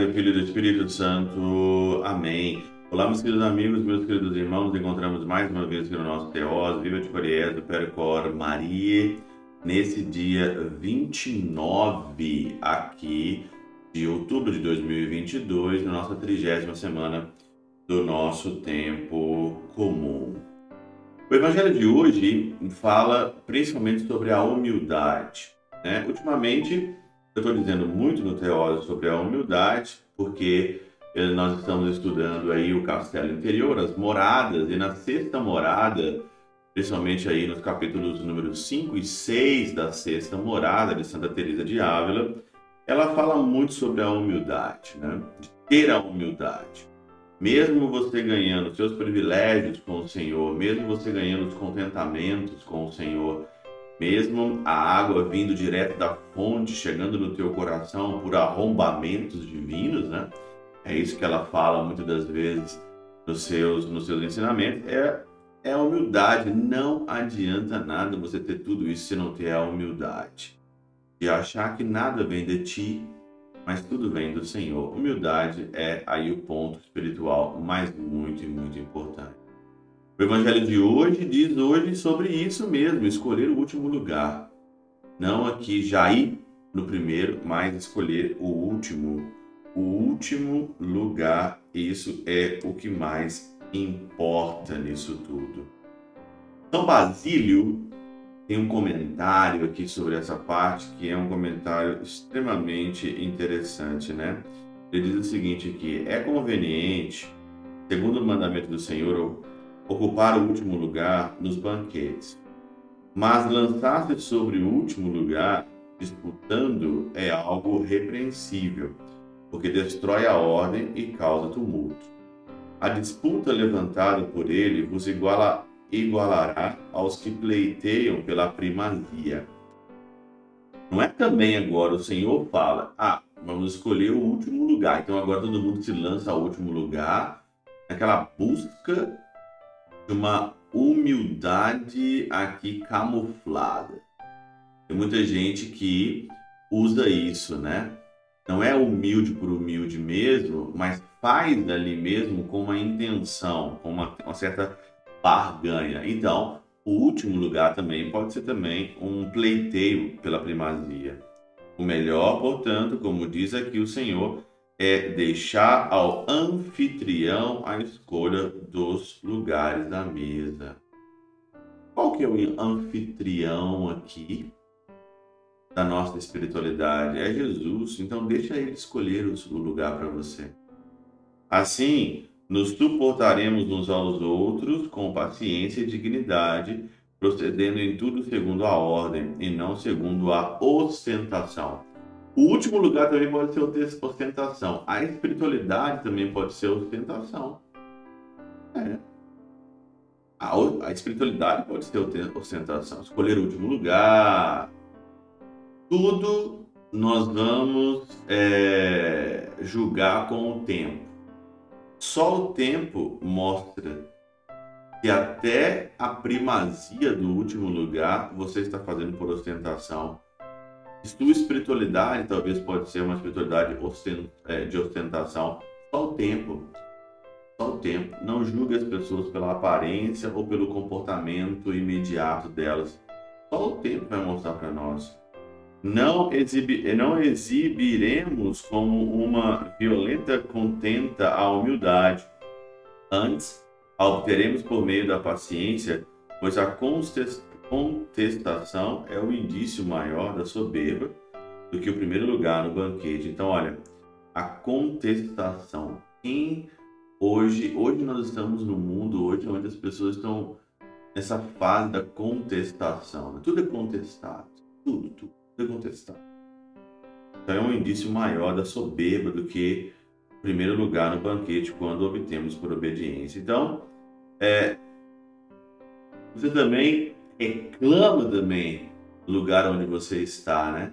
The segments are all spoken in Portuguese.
Do Filho e do Espírito Santo. Amém. Olá, meus queridos amigos, meus queridos irmãos. Nos encontramos mais uma vez aqui no nosso Teós, Viva de Coriés, do Percor Maria, nesse dia 29 aqui de outubro de 2022, na nossa trigésima semana do nosso tempo comum. O evangelho de hoje fala principalmente sobre a humildade. Né? Ultimamente, eu estou dizendo muito no Teólogo sobre a humildade, porque nós estamos estudando aí o castelo interior, as moradas, e na sexta morada, principalmente aí nos capítulos números 5 e 6 da sexta morada de Santa Teresa de Ávila, ela fala muito sobre a humildade, né? De ter a humildade. Mesmo você ganhando seus privilégios com o Senhor, mesmo você ganhando os contentamentos com o Senhor, mesmo a água vindo direto da fonte, chegando no teu coração por arrombamentos divinos, né? É isso que ela fala muitas das vezes nos seus, nos seus ensinamentos. É, é a humildade. Não adianta nada você ter tudo isso se não ter a humildade. E achar que nada vem de ti, mas tudo vem do Senhor. Humildade é aí o ponto espiritual mais muito e muito importante. O evangelho de hoje diz hoje sobre isso mesmo, escolher o último lugar. Não aqui já ir no primeiro, mas escolher o último. O último lugar, isso é o que mais importa nisso tudo. São Basílio tem um comentário aqui sobre essa parte que é um comentário extremamente interessante, né? Ele diz o seguinte aqui: é conveniente, segundo o mandamento do Senhor, ocupar o último lugar nos banquetes. Mas lançar-se sobre o último lugar, disputando, é algo repreensível, porque destrói a ordem e causa tumulto. A disputa levantada por ele vos iguala, igualará aos que pleiteiam pela primazia. Não é também agora o Senhor fala, ah, vamos escolher o último lugar. Então agora todo mundo se lança ao último lugar, naquela busca de uma humildade aqui camuflada. Tem muita gente que usa isso, né? Não é humilde por humilde mesmo, mas faz ali mesmo com uma intenção, com uma, uma certa barganha. Então, o último lugar também pode ser também um pleiteio pela primazia. O melhor, portanto, como diz aqui o Senhor, é deixar ao anfitrião a escolha dos lugares da mesa. Qual que é o anfitrião aqui da nossa espiritualidade? É Jesus. Então deixa ele escolher o lugar para você. Assim, nos suportaremos uns aos outros com paciência e dignidade, procedendo em tudo segundo a ordem e não segundo a ostentação o último lugar também pode ser ostentação. A espiritualidade também pode ser ostentação. É. A, a espiritualidade pode ser ostentação. Escolher o último lugar. Tudo nós vamos é, julgar com o tempo. Só o tempo mostra que até a primazia do último lugar você está fazendo por ostentação sua espiritualidade talvez pode ser uma espiritualidade é, de ostentação. Só o tempo. Só o tempo. Não julgue as pessoas pela aparência ou pelo comportamento imediato delas. Só o tempo vai mostrar para nós. Não, exibi, não exibiremos como uma violenta contenta a humildade. Antes, obteremos por meio da paciência, pois a contestação é o indício maior da soberba do que o primeiro lugar no banquete. Então, olha, a contestação. Quem hoje, hoje nós estamos no mundo hoje onde as pessoas estão nessa fase da contestação. Né? Tudo é contestado, tudo, tudo, tudo é contestado. Então é um indício maior da soberba do que o primeiro lugar no banquete quando obtemos por obediência. Então, é, você também reclama também do lugar onde você está, né?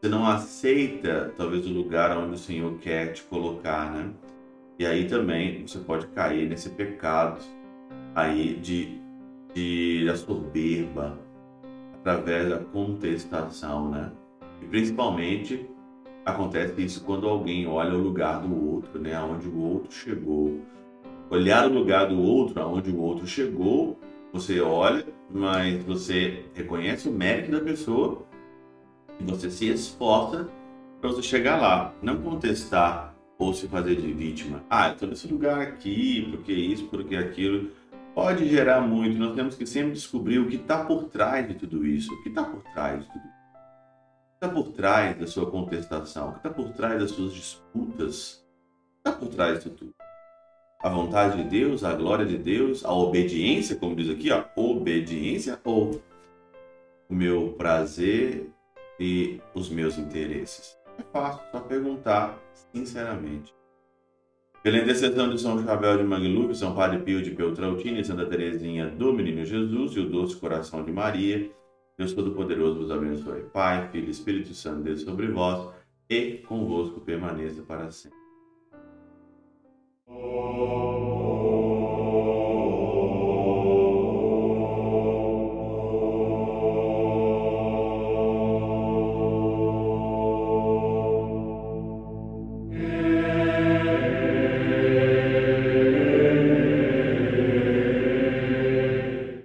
Você não aceita talvez o lugar onde o Senhor quer te colocar, né? E aí também você pode cair nesse pecado aí de, de da soberba através da contestação, né? E principalmente Acontece isso quando alguém olha o lugar do outro, né? Aonde o outro chegou. Olhar o lugar do outro, aonde o outro chegou, você olha, mas você reconhece o mérito da pessoa e você se esforça para você chegar lá. Não contestar ou se fazer de vítima. Ah, estou nesse lugar aqui, porque isso, porque aquilo. Pode gerar muito. Nós temos que sempre descobrir o que está por trás de tudo isso. O que está por trás de tudo isso está por trás da sua contestação? O que está por trás das suas disputas? O que está por trás de tudo? A vontade de Deus, a glória de Deus, a obediência, como diz aqui, ó, obediência ou o meu prazer e os meus interesses? É fácil, só perguntar sinceramente. Pela intercessão de São Chabel de Mangluf, São Padre Pio de Peltrautina e Santa Teresinha do Menino Jesus e o Doce Coração de Maria, Deus Todo-Poderoso vos abençoe. Pai, Filho e Espírito Santo, Deus sobre vós e convosco permaneça para sempre. Oh.